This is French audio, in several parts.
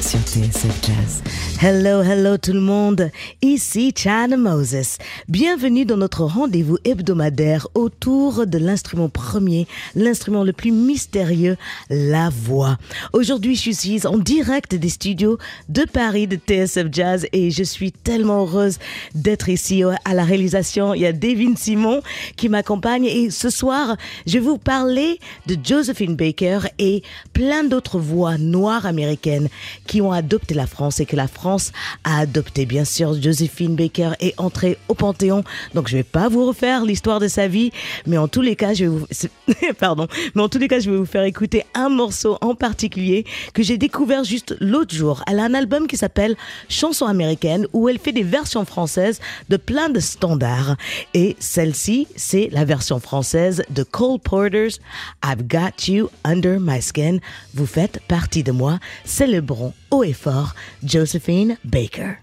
sur TSF Jazz. Hello, hello tout le monde. Ici China Moses. Bienvenue dans notre rendez-vous hebdomadaire autour de l'instrument premier, l'instrument le plus mystérieux, la voix. Aujourd'hui, je suis en direct des studios de Paris de TSF Jazz et je suis tellement heureuse d'être ici à la réalisation. Il y a Devin Simon qui m'accompagne et ce soir, je vais vous parler de Josephine Baker et plein d'autres voix noires américaines qui ont adopté la France et que la France a adopté. Bien sûr, Josephine Baker est entrée au Panthéon, donc je vais pas vous refaire l'histoire de sa vie, mais en tous les cas, je vais vous, pardon, mais en tous les cas, je vais vous faire écouter un morceau en particulier que j'ai découvert juste l'autre jour. Elle a un album qui s'appelle Chansons américaines où elle fait des versions françaises de plein de standards. Et celle-ci, c'est la version française de Cole Porter's I've Got You Under My Skin. Vous faites partie de moi. Célébrons haut et fort Josephine Baker.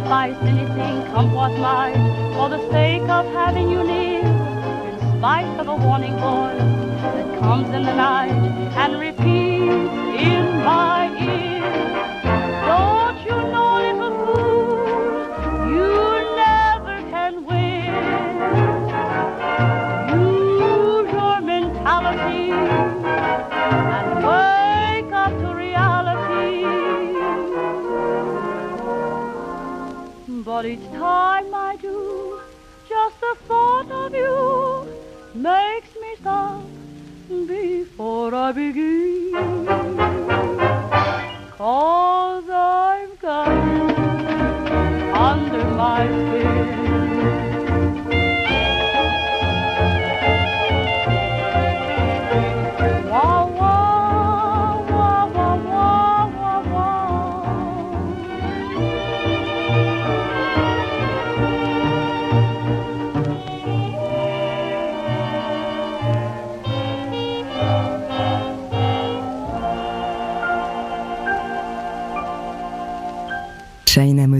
Sacrifice anything, come what might, for the sake of having you near. In spite of a warning voice that comes in the night and repeats I do, just the thought of you makes me stop before I begin.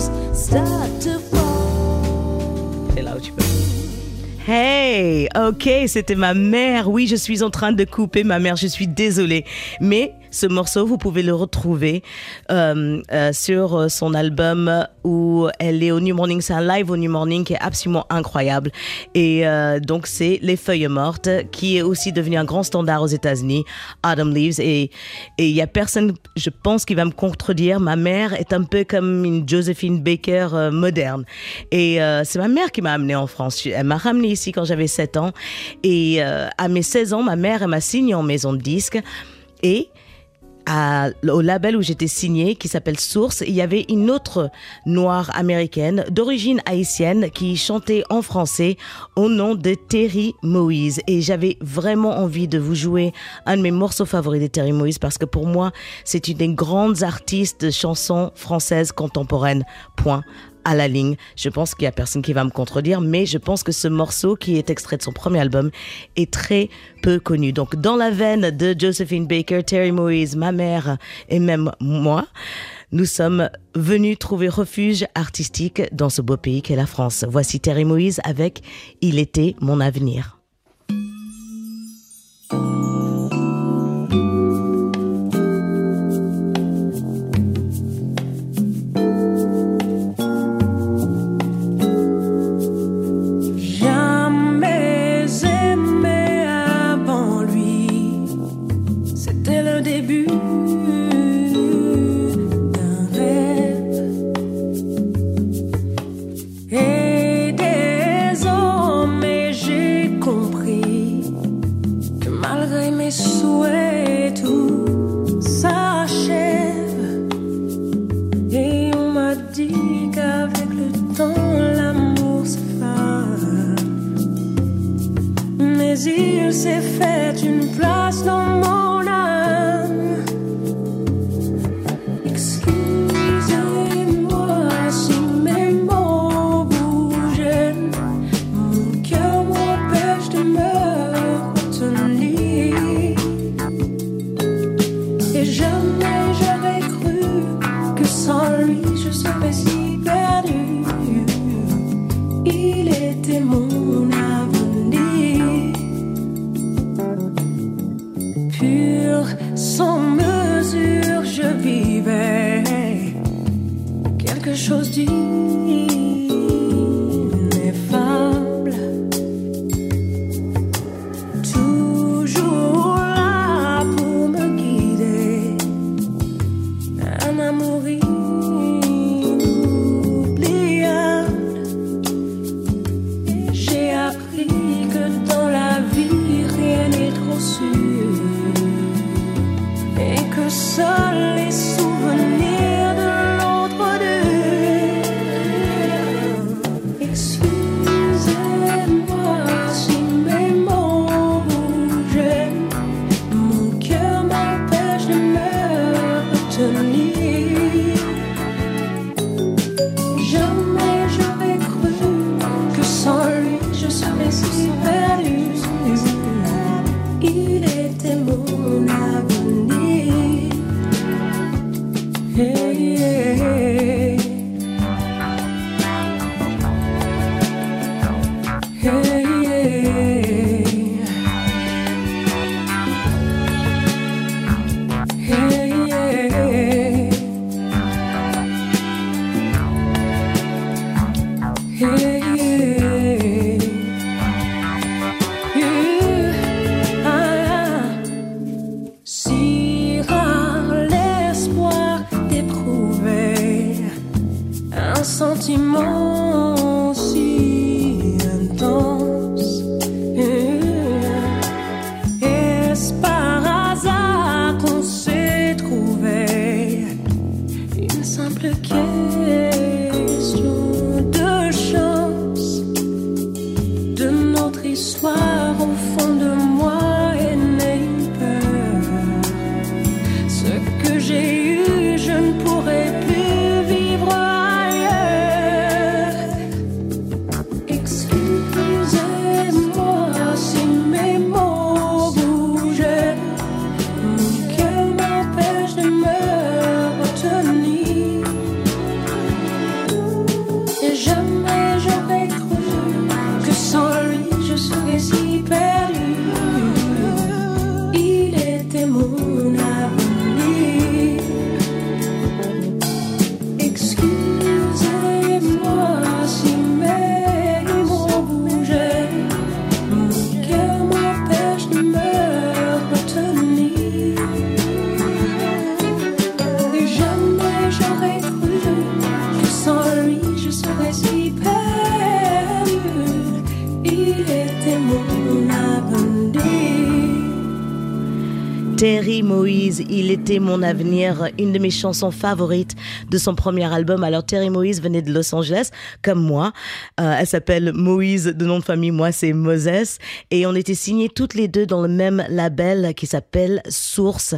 Leaves start to fall. C'est là où tu peux. Hey, ok, c'était ma mère. Oui, je suis en train de couper ma mère. Je suis désolée. Mais ce morceau, vous pouvez le retrouver euh, euh, sur son album où elle est au New Morning. C'est un live au New Morning qui est absolument incroyable. Et euh, donc, c'est Les Feuilles Mortes, qui est aussi devenu un grand standard aux États-Unis, Autumn Leaves. Et et il y a personne, je pense, qui va me contredire. Ma mère est un peu comme une Josephine Baker euh, moderne. Et euh, c'est ma mère qui m'a amenée en France. Elle m'a ramenée ici quand j'avais 7 ans. Et euh, à mes 16 ans, ma mère, m'a signé en maison de disque. Et au label où j'étais signée, qui s'appelle Source, il y avait une autre noire américaine d'origine haïtienne qui chantait en français au nom de Terry Moïse. Et j'avais vraiment envie de vous jouer un de mes morceaux favoris de Terry Moïse parce que pour moi, c'est une des grandes artistes de chansons françaises contemporaines. Point à la ligne. Je pense qu'il y a personne qui va me contredire, mais je pense que ce morceau qui est extrait de son premier album est très peu connu. Donc, dans la veine de Josephine Baker, Terry Moïse, ma mère et même moi, nous sommes venus trouver refuge artistique dans ce beau pays qu'est la France. Voici Terry Moïse avec Il était mon avenir. Mon avenir, une de mes chansons favorites de son premier album. Alors Terry Moïse venait de Los Angeles, comme moi. Euh, elle s'appelle Moïse, de nom de famille, moi c'est Moses. Et on était signés toutes les deux dans le même label qui s'appelle Source.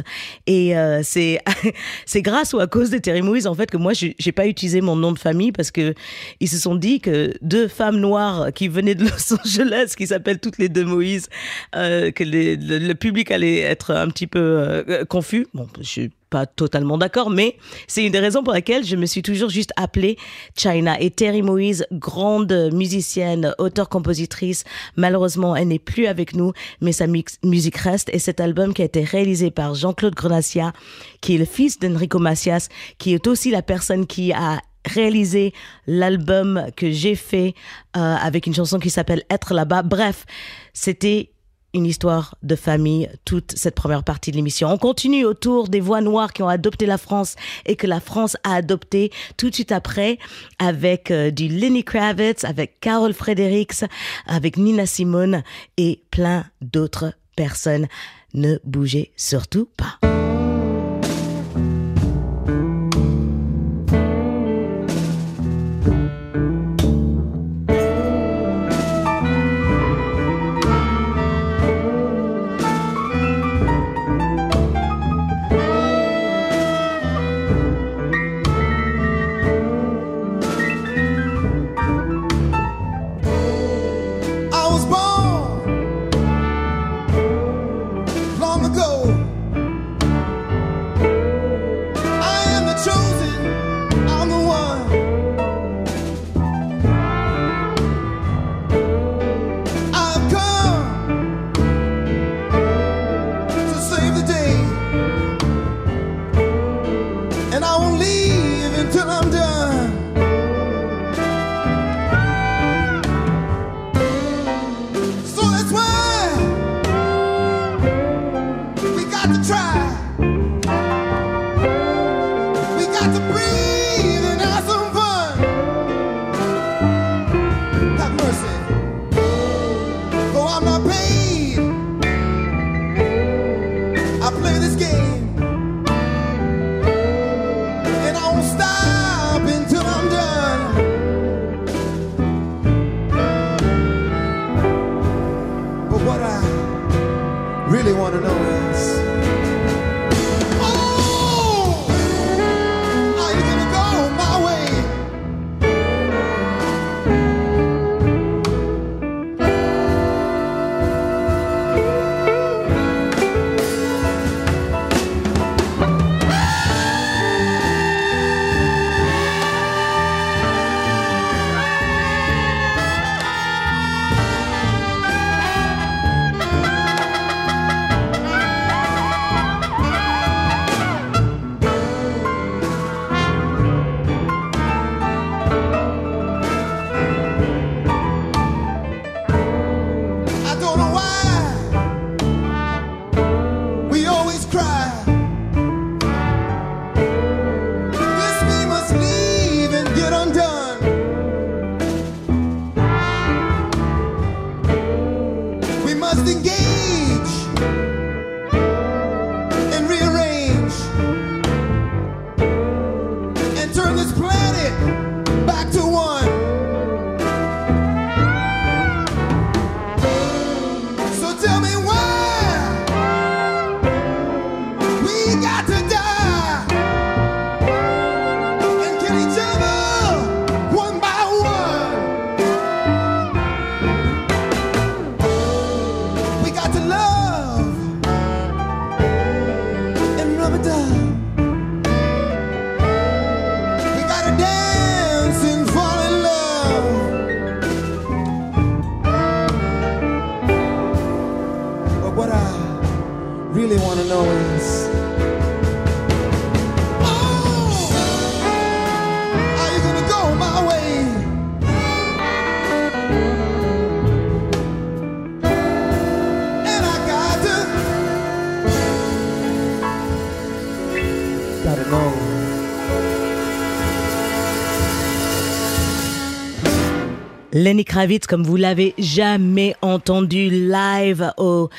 Et euh, c'est grâce ou à cause de Terry Moïse en fait que moi j'ai pas utilisé mon nom de famille parce que ils se sont dit que deux femmes noires qui venaient de Los Angeles, qui s'appellent toutes les deux Moïse, euh, que le, le public allait être un petit peu confus. Bon, je pas totalement d'accord, mais c'est une des raisons pour laquelle je me suis toujours juste appelée China. Et Terry Moïse, grande musicienne, auteure-compositrice, malheureusement, elle n'est plus avec nous, mais sa musique reste. Et cet album qui a été réalisé par Jean-Claude Grenassia, qui est le fils d'Enrico Macias, qui est aussi la personne qui a réalisé l'album que j'ai fait euh, avec une chanson qui s'appelle Être là-bas. Bref, c'était une histoire de famille, toute cette première partie de l'émission. On continue autour des voix noires qui ont adopté la France et que la France a adopté tout de suite après avec euh, du Lenny Kravitz, avec Carol Fredericks, avec Nina Simone et plein d'autres personnes. Ne bougez surtout pas. I won't leave until I'm undone. Lenny Kravitz, comme vous l'avez jamais entendu live au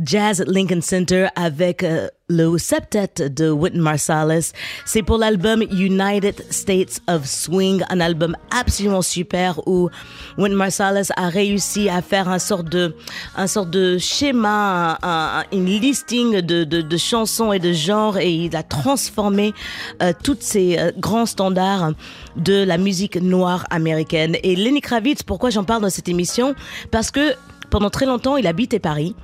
Jazz Lincoln Center avec euh, le septet de Wynton Marsalis. C'est pour l'album United States of Swing, un album absolument super où Wynton Marsalis a réussi à faire un sort de, un de schéma, un, un- une listing de, de, de chansons et de genres et il a transformé euh, tous ces euh, grands standards de la musique noire américaine. Et Lenny Kravitz, pourquoi j'en parle dans cette émission? Parce que pendant très longtemps, il habitait Paris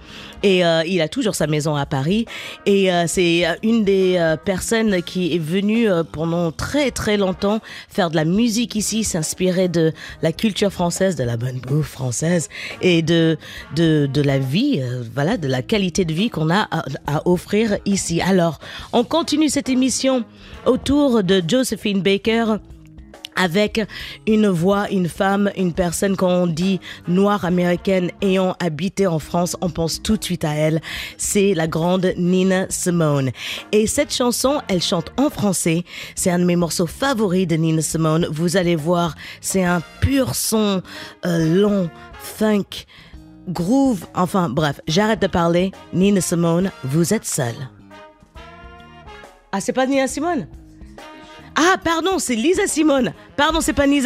et euh, il a toujours sa maison à Paris. Et euh, c'est euh, une des personnes qui est venue pendant très très longtemps faire de la musique ici, s'inspirer de la culture française, de la bonne bouffe française et de de, de la vie, voilà, de la qualité de vie qu'on a à offrir ici. Alors, on continue cette émission autour de Josephine Baker avec une voix, une femme, une personne quand on dit noire américaine ayant habité en France, on pense tout de suite à elle. C'est la grande Nina Simone. Et cette chanson, elle chante en français. C'est un de mes morceaux favoris de Nina Simone. Vous allez voir, c'est un pur son euh, long, funk, groove. Enfin bref, j'arrête de parler. Nina Simone, vous êtes seule. Ah, c'est pas Nina Simone? Ah, pardon, c'est Lisa Simone. Pardon, c'est pas Nina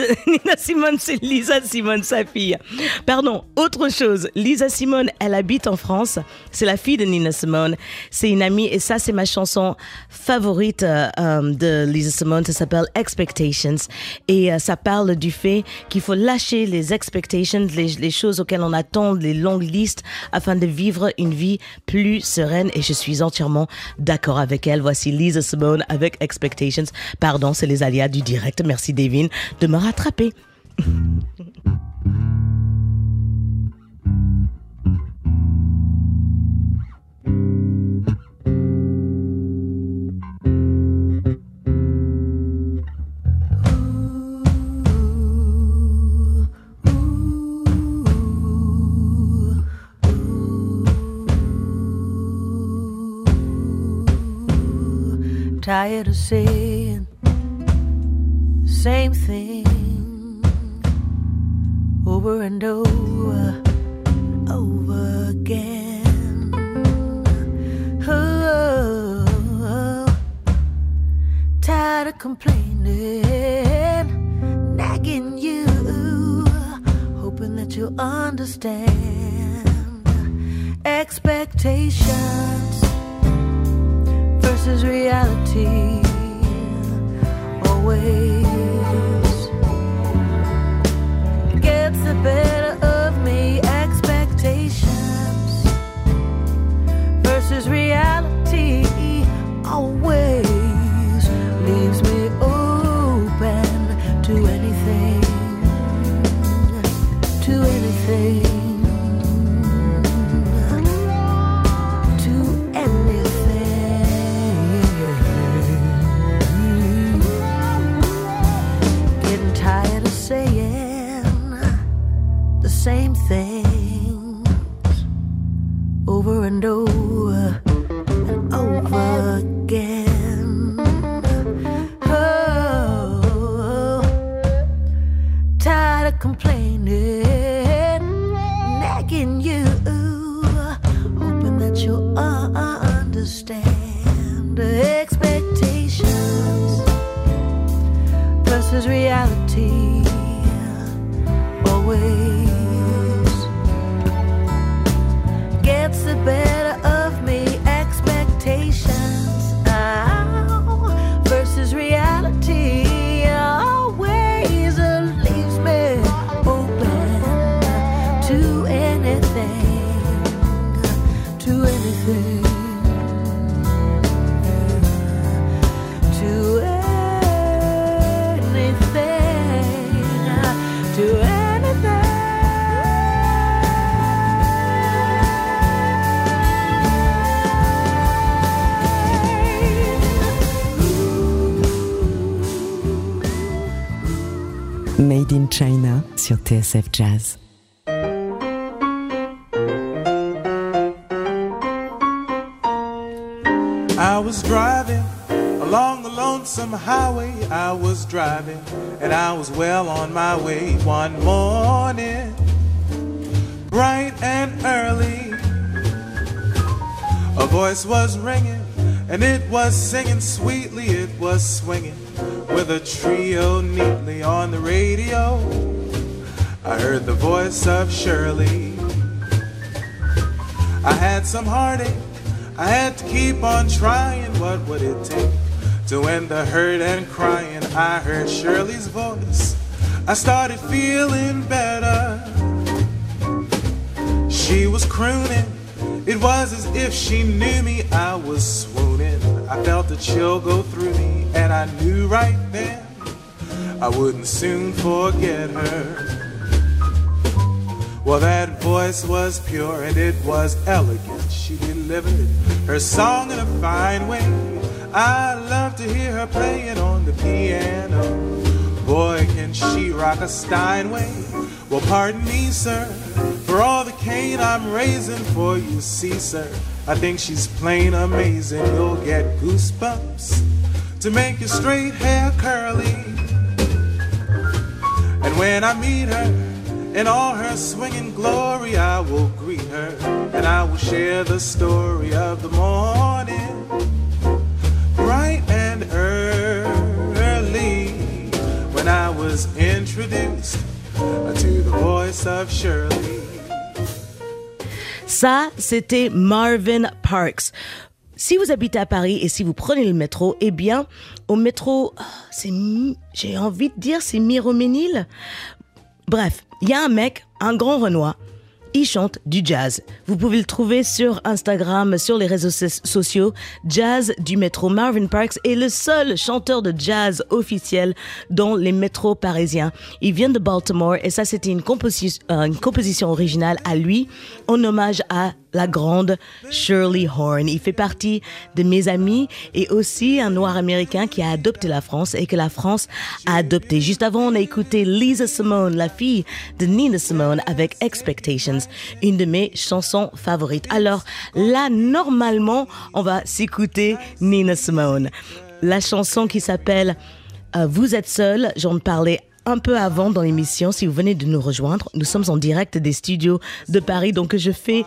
Simone, c'est Lisa Simone, sa fille. Pardon, autre chose. Lisa Simone, elle habite en France. C'est la fille de Nina Simone. C'est une amie et ça, c'est ma chanson favorite euh, euh, de Lisa Simone. Ça s'appelle Expectations. Et euh, ça parle du fait qu'il faut lâcher les expectations, les, les choses auxquelles on attend, les longues listes, afin de vivre une vie plus sereine. Et je suis entièrement d'accord avec elle. Voici Lisa Simone avec Expectations. Pardon, c'est les aléas du direct. Merci, Devin, de me rattraper. tired of saying same thing over and over over again. Oh, tired of complaining, nagging you, hoping that you'll understand. expectations versus reality. Always driving along the lonesome highway. I was driving and I was well on my way one morning, bright and early. A voice was ringing and it was singing sweetly. It was swinging with a trio neatly on the radio. I heard the voice of Shirley. I had some heartache. I had to keep on trying. What would it take to end the hurt and crying? I heard Shirley's voice. I started feeling better. She was crooning. It was as if she knew me. I was swooning. I felt a chill go through me, and I knew right then I wouldn't soon forget her. Well, that voice was pure and it was elegant. She delivered her song in a fine way. I love to hear her playing on the piano. Boy, can she rock a Steinway. Well, pardon me, sir, for all the cane I'm raising for you, see, sir. I think she's plain amazing. You'll get goosebumps to make your straight hair curly. And when I meet her, in all her swinging glory, I will greet her and I will share the story of the morning, bright and early, when I was introduced to the voice of Shirley. Ça, c'était Marvin Parks. Si vous habitez à Paris et si vous prenez le métro, eh bien, au métro, ah, c'est, j'ai envie de dire, c'est Miroménil. Bref, il y a un mec, un grand Renoir, il chante du jazz. Vous pouvez le trouver sur Instagram, sur les réseaux so- sociaux. Jazz du métro. Marvin Parks est le seul chanteur de jazz officiel dans les métros parisiens. Il vient de Baltimore et ça, c'était une, euh, une composition originale à lui en hommage à la grande Shirley Horn. Il fait partie de mes amis et aussi un noir américain qui a adopté la France et que la France a adopté. Juste avant, on a écouté Lisa Simone, la fille de Nina Simone avec Expectations, une de mes chansons favorites. Alors là, normalement, on va s'écouter Nina Simone. La chanson qui s'appelle euh, Vous êtes seul, j'en parlais un peu avant dans l'émission, si vous venez de nous rejoindre, nous sommes en direct des studios de Paris, donc je fais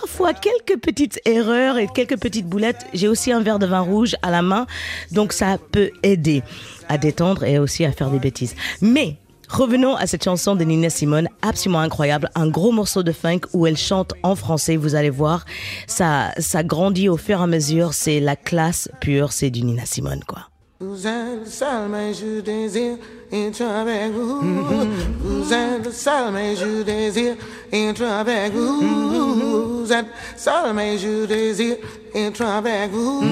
parfois quelques petites erreurs et quelques petites boulettes. J'ai aussi un verre de vin rouge à la main, donc ça peut aider à détendre et aussi à faire des bêtises. Mais Revenons à cette chanson de Nina Simone, absolument incroyable, un gros morceau de funk où elle chante en français, vous allez voir, ça, ça grandit au fur et à mesure, c'est la classe pure, c'est du Nina Simone quoi. Vous êtes le seul, mais je désire être avec vous. Vous êtes le seul, mais je désire être avec vous. Vous êtes seul, mais je désire être avec vous.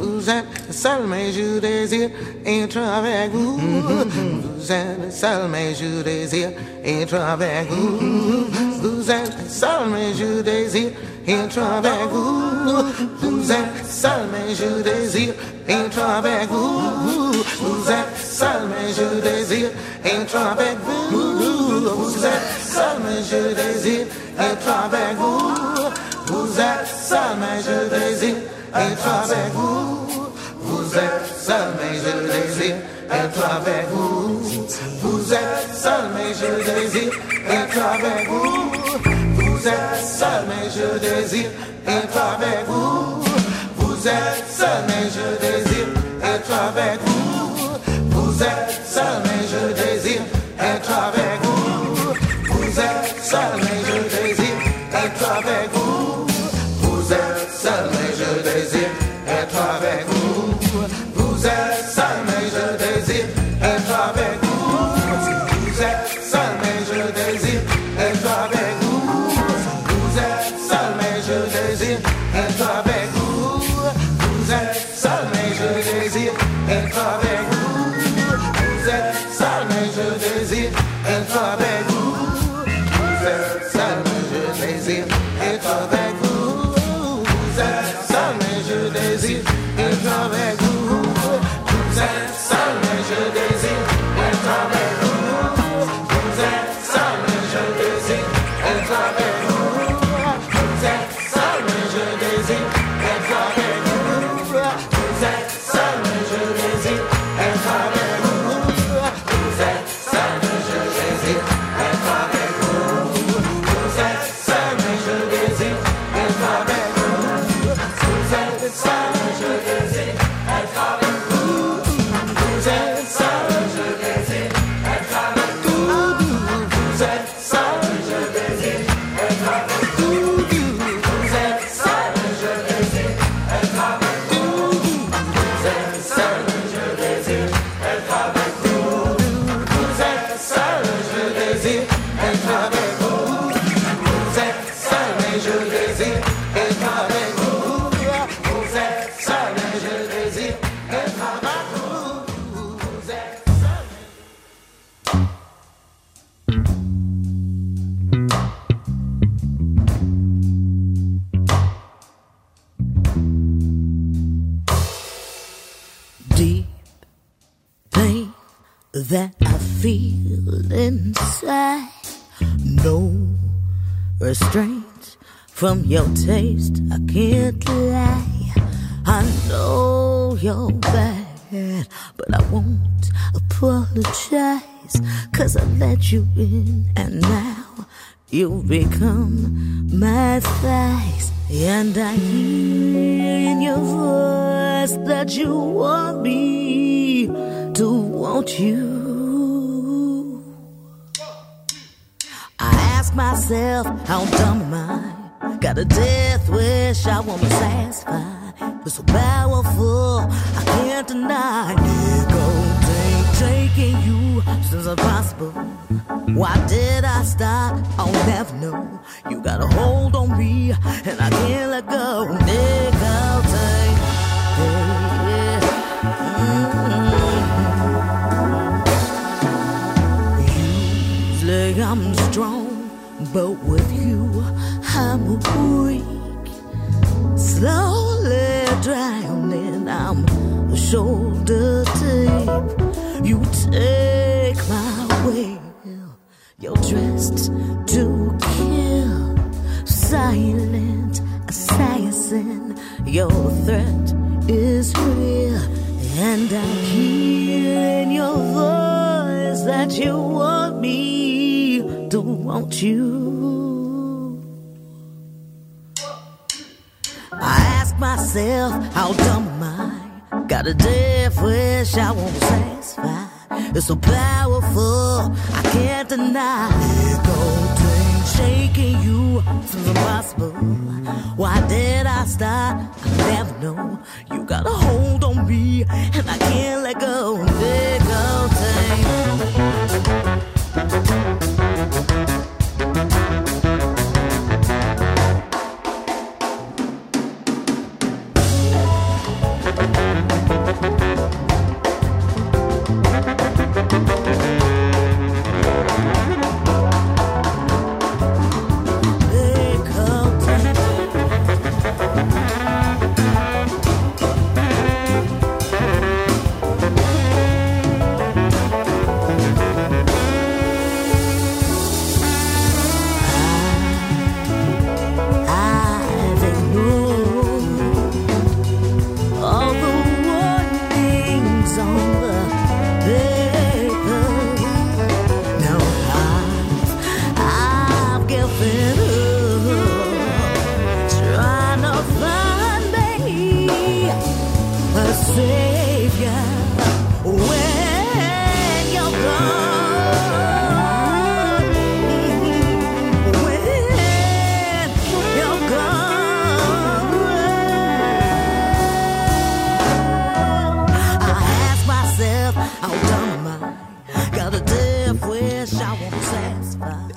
Vous êtes le seul, mais je désire être avec vous. Vous êtes le seul, mais je désire être avec vous. Vous êtes le seul, mais je désire être avec vous. Vous êtes seul, mais je désire être avec vous. Vous êtes seul, mais je désire être avec vous. Vous êtes seul, mais je désire être avec vous. Vous êtes seul, mais je désire être avec vous. Vous êtes seul, mais je désire être avec vous. Vous êtes seul, mais je désire être avec vous. Vous êtes seul, mais je désire être avec vous. Vous êtes seul, mais je désire être avec vous. Vous êtes seul, Vous from your taste, I can't lie. I know you're bad, but I won't apologize. Cause I let you in, and now you've become my thighs. And I hear in your voice that you want me to want you. I ask myself, how dumb am I? Got a death wish I wanna satisfy. It's so powerful, I can't deny. Go take, taking you seems impossible. Why did I stop? I'll never know. You got a hold on me, and I can't let go. Nicotine, yeah. Mm. Usually I'm strong, but with you I'm weak. Slowly drowning, I'm a shoulder deep. You take my will, you're dressed to kill. Silent assassin, your threat is real. And I hear in your voice that you want me to want you. Ask myself, how dumb am I? Got a death wish I won't satisfy. It's so powerful, I can't deny. Shaking you seems impossible. Why did I start? I never know. You got a hold on me, and I can't let go. Nicotine.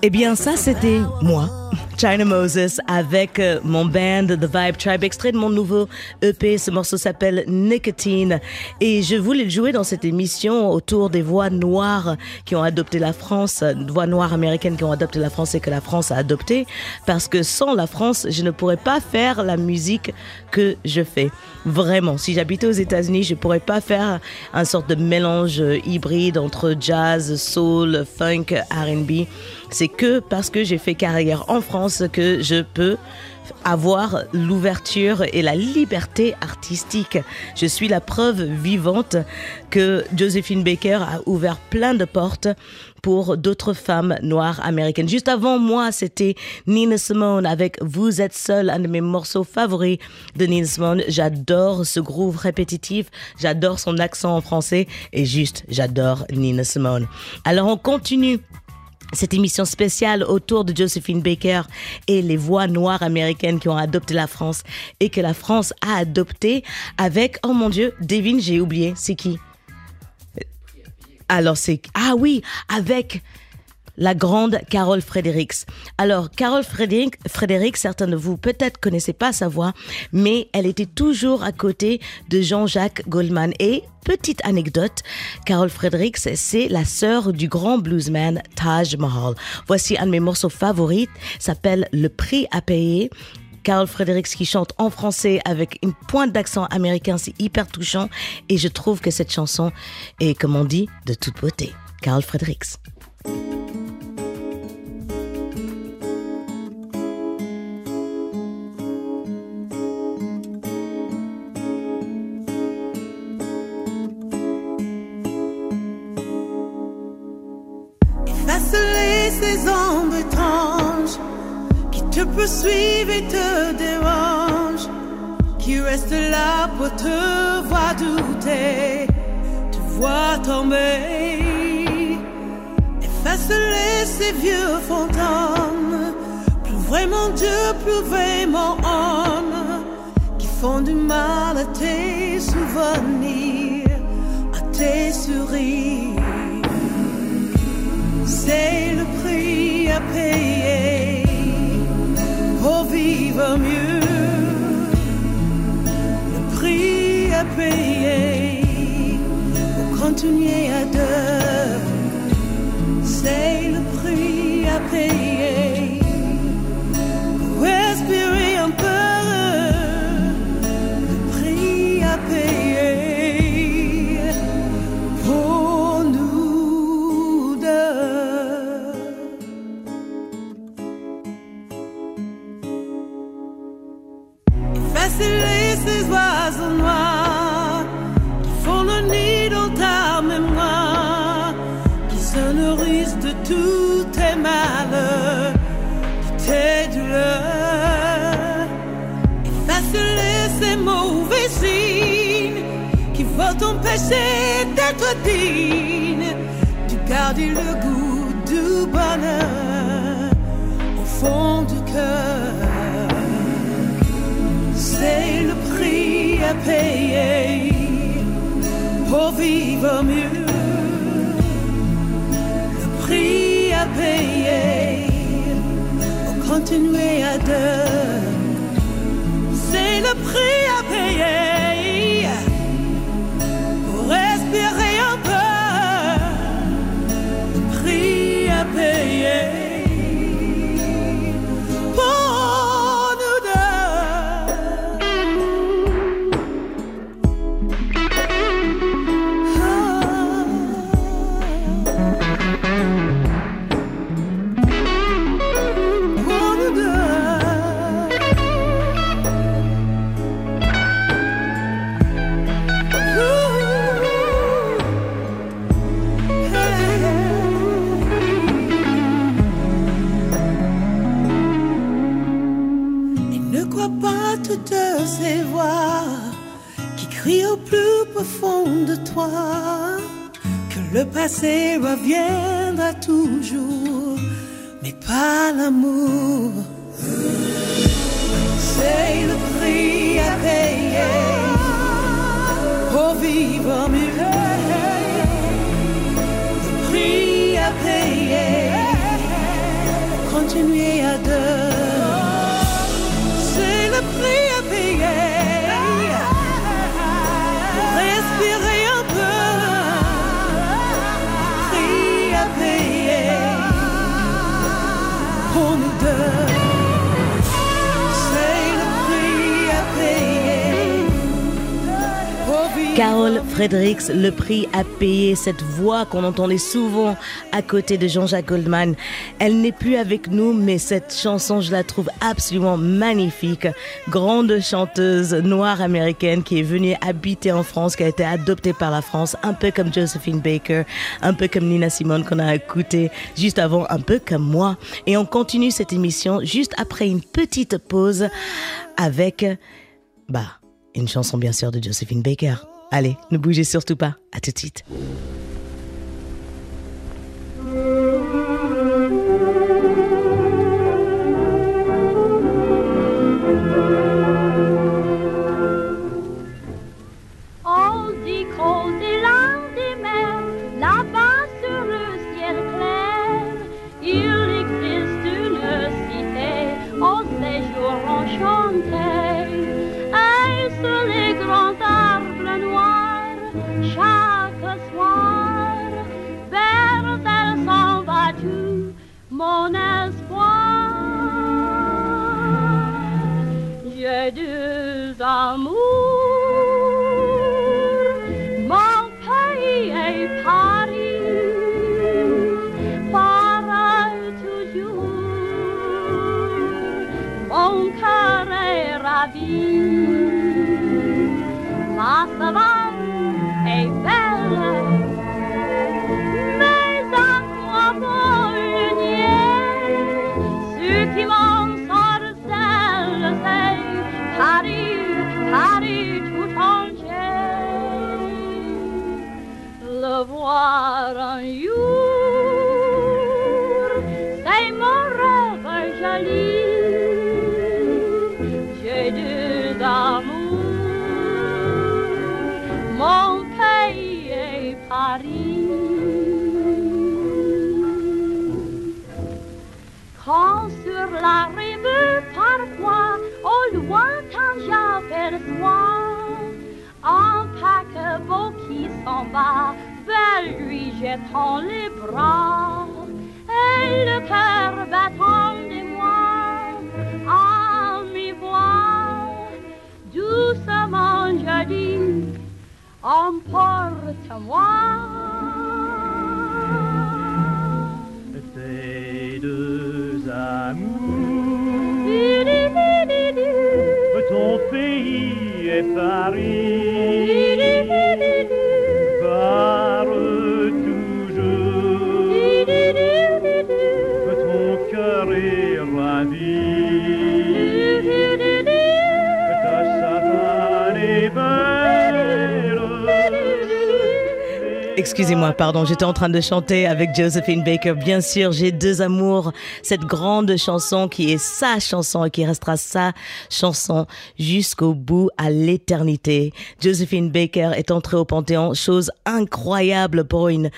Eh bien, ça, c'était moi. China Moses avec euh, mon band The Vibe Tribe, extrait de mon nouveau EP. Ce morceau s'appelle Nicotine et je voulais le jouer dans cette émission autour des voix noires qui ont adopté la France, voix noires américaines qui ont adopté la France et que la France a adopté parce que sans la France, je ne pourrais pas faire la musique que je fais. Vraiment, si j'habitais aux États-Unis, je pourrais pas faire un sorte de mélange hybride entre jazz, soul, funk, R&B. C'est que parce que j'ai fait carrière en France que je peux avoir l'ouverture et la liberté artistique. Je suis la preuve vivante que Josephine Baker a ouvert plein de portes pour d'autres femmes noires américaines. Juste avant moi, c'était Nina Simone avec Vous êtes seule, un de mes morceaux favoris de Nina Simone. J'adore ce groove répétitif, j'adore son accent en français et juste, j'adore Nina Simone. Alors on continue cette émission spéciale autour de Josephine Baker et les voix noires américaines qui ont adopté la France et que la France a adopté avec, oh mon Dieu, Devine, j'ai oublié, c'est qui? Alors c'est, ah oui, avec la grande Carole Fredericks. Alors, Carole Fredericks, certains de vous peut-être connaissez pas sa voix, mais elle était toujours à côté de Jean-Jacques Goldman. Et petite anecdote, Carole Fredericks, c'est la sœur du grand bluesman Taj Mahal. Voici un de mes morceaux favoris, s'appelle Le prix à payer. Carole Fredericks qui chante en français avec une pointe d'accent américain, c'est hyper touchant et je trouve que cette chanson est, comme on dit, de toute beauté. Carole Fredericks. Et te dérange, qui reste là pour te voir douter, te voir tomber. Efface-les ces vieux fantômes, plus vraiment Dieu, plus vraiment homme, qui font du mal à tes souvenirs, à tes sourires. C'est le prix à payer pour vivre mieux. Le prix à payer pour continuer à deux, c'est le prix à payer mieux. Le prix à payer pour continuer à deux. C'est le prix crient au plus profond de toi que le passé reviendra toujours, mais pas l'amour. C'est le prix à payer pour vivre mieux. Le prix à payer continuer à deux. Fredericks, le prix à payer, cette voix qu'on entendait souvent à côté de Jean-Jacques Goldman. Elle n'est plus avec nous, mais cette chanson, je la trouve absolument magnifique. Grande chanteuse noire américaine qui est venue habiter en France, qui a été adoptée par la France, un peu comme Josephine Baker, un peu comme Nina Simone qu'on a écouté juste avant, un peu comme moi. Et on continue cette émission juste après une petite pause avec, bah, une chanson bien sûr de Josephine Baker. Allez, ne bougez surtout pas. À tout de suite. S'en vers lui jetant les bras. Et le cœur battant de moi à mi-voix doucement je dis emporte-moi Excusez-moi, pardon, j'étais en train de chanter avec Josephine Baker. Bien sûr, j'ai deux amours. Cette grande chanson qui est sa chanson et qui restera sa chanson jusqu'au bout, à l'éternité. Josephine Baker est entrée au Panthéon, chose incroyable pour une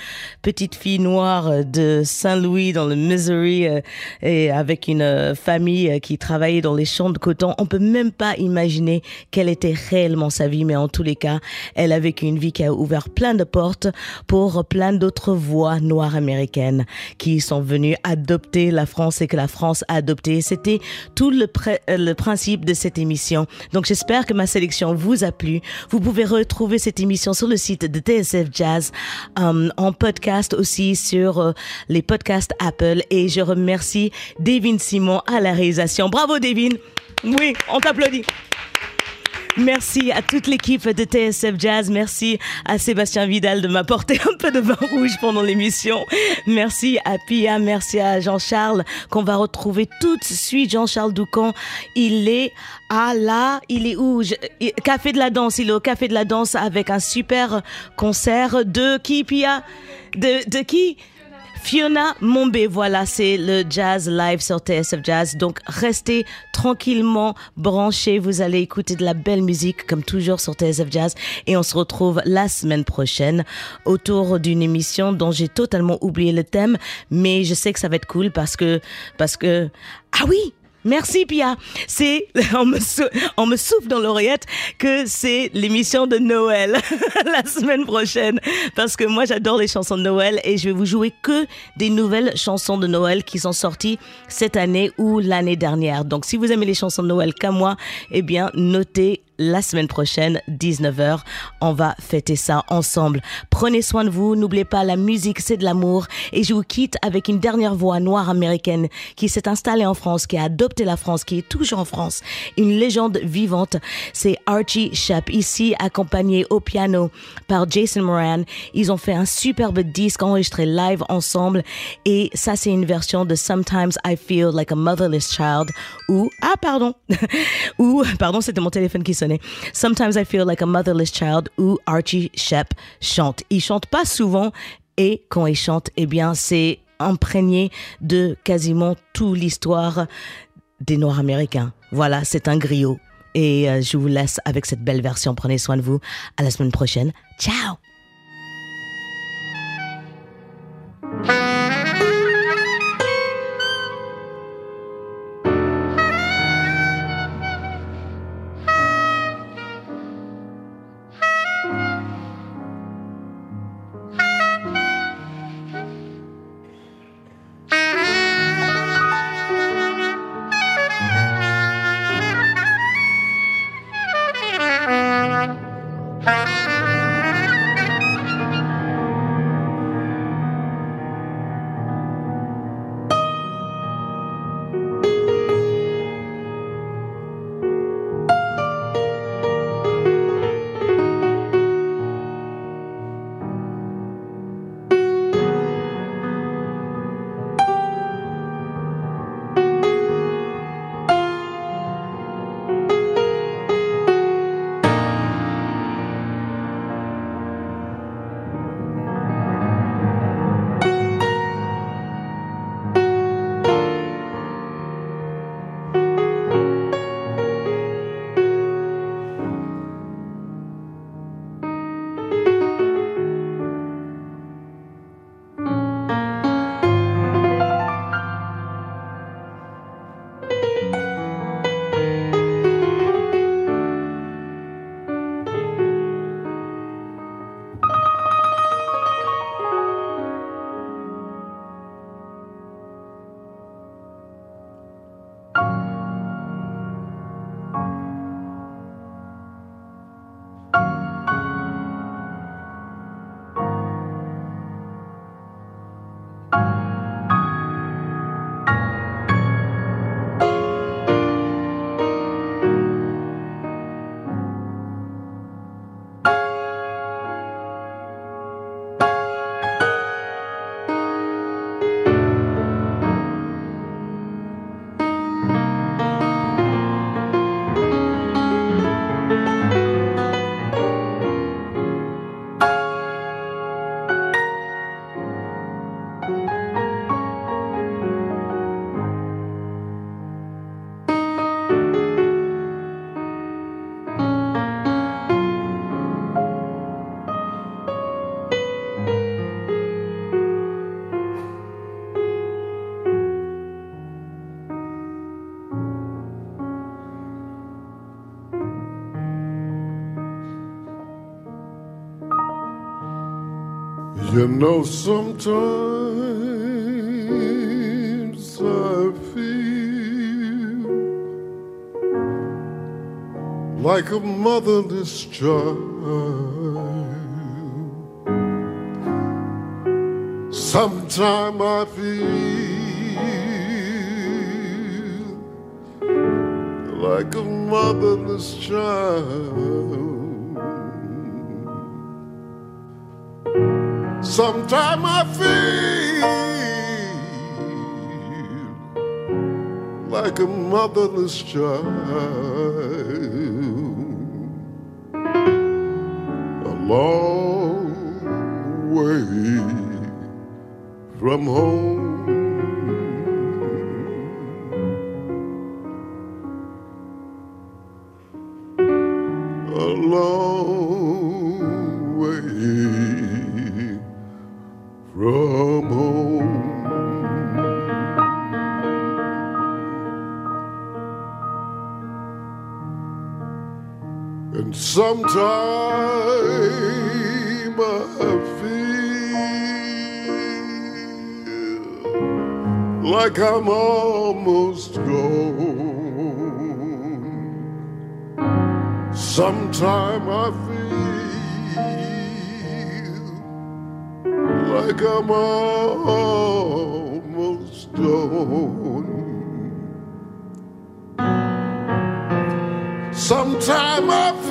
petite fille noire de Saint-Louis dans le Missouri euh, et avec une euh, famille euh, qui travaillait dans les champs de coton. On peut même pas imaginer quelle était réellement sa vie, mais en tous les cas, elle a vécu une vie qui a ouvert plein de portes pour plein d'autres voix noires américaines qui sont venues adopter la France et que la France a adopté. C'était tout le, le principe de cette émission. Donc j'espère que ma sélection vous a plu. Vous pouvez retrouver cette émission sur le site de TSF Jazz, euh, en podcast aussi sur euh, les podcasts Apple. Et je remercie Devin Simon à la réalisation. Bravo Devin. Oui, on t'applaudit. Merci à toute l'équipe de TSF Jazz. Merci à Sébastien Vidal de m'apporter un peu de vin rouge pendant l'émission. Merci à Pia, merci à Jean-Charles qu'on va retrouver tout de suite. Jean-Charles Doucan, il est à la, il est où? Café de la danse. Il est au Café de la danse avec un super concert de qui Pia? De, de qui? Fiona Mombe, voilà, c'est le Jazz Live sur TSF Jazz. Donc restez tranquillement branchés. Vous allez écouter de la belle musique comme toujours sur TSF Jazz. Et on se retrouve la semaine prochaine autour d'une émission dont j'ai totalement oublié le thème. Mais je sais que ça va être cool parce que, parce que, ah oui, Merci Pia. C'est on me, souffle dans l'oreillette que c'est l'émission de Noël la semaine prochaine parce que moi j'adore les chansons de Noël et je vais vous jouer que des nouvelles chansons de Noël qui sont sorties cette année ou l'année dernière. Donc si vous aimez les chansons de Noël comme moi, eh bien notez la semaine prochaine, 19h. On va fêter ça ensemble. Prenez soin de vous. N'oubliez pas, la musique, c'est de l'amour. Et je vous quitte avec une dernière voix noire américaine qui s'est installée en France, qui a adopté la France, qui est toujours en France. Une légende vivante. C'est Archie Shepp, ici accompagné au piano par Jason Moran. Ils ont fait un superbe disque enregistré live ensemble. Et ça, c'est une version de Sometimes I Feel Like a Motherless Child ou, ah, pardon, ou, pardon, c'était mon téléphone qui sonnait Sometimes I Feel Like a Motherless Child où Archie Shepp chante. Il chante pas souvent et quand il chante, eh bien, c'est imprégné de quasiment toute l'histoire des Noirs américains. Voilà, c'est un griot. Et euh, je vous laisse avec cette belle version. Prenez soin de vous. À la semaine prochaine. Ciao! You know, sometimes I feel like a motherless child. Sometimes I feel like a motherless child. Sometimes I feel like a motherless child. A long way from home. Sometime I feel like I'm almost gone. Sometime I feel like I'm almost gone. Sometime I feel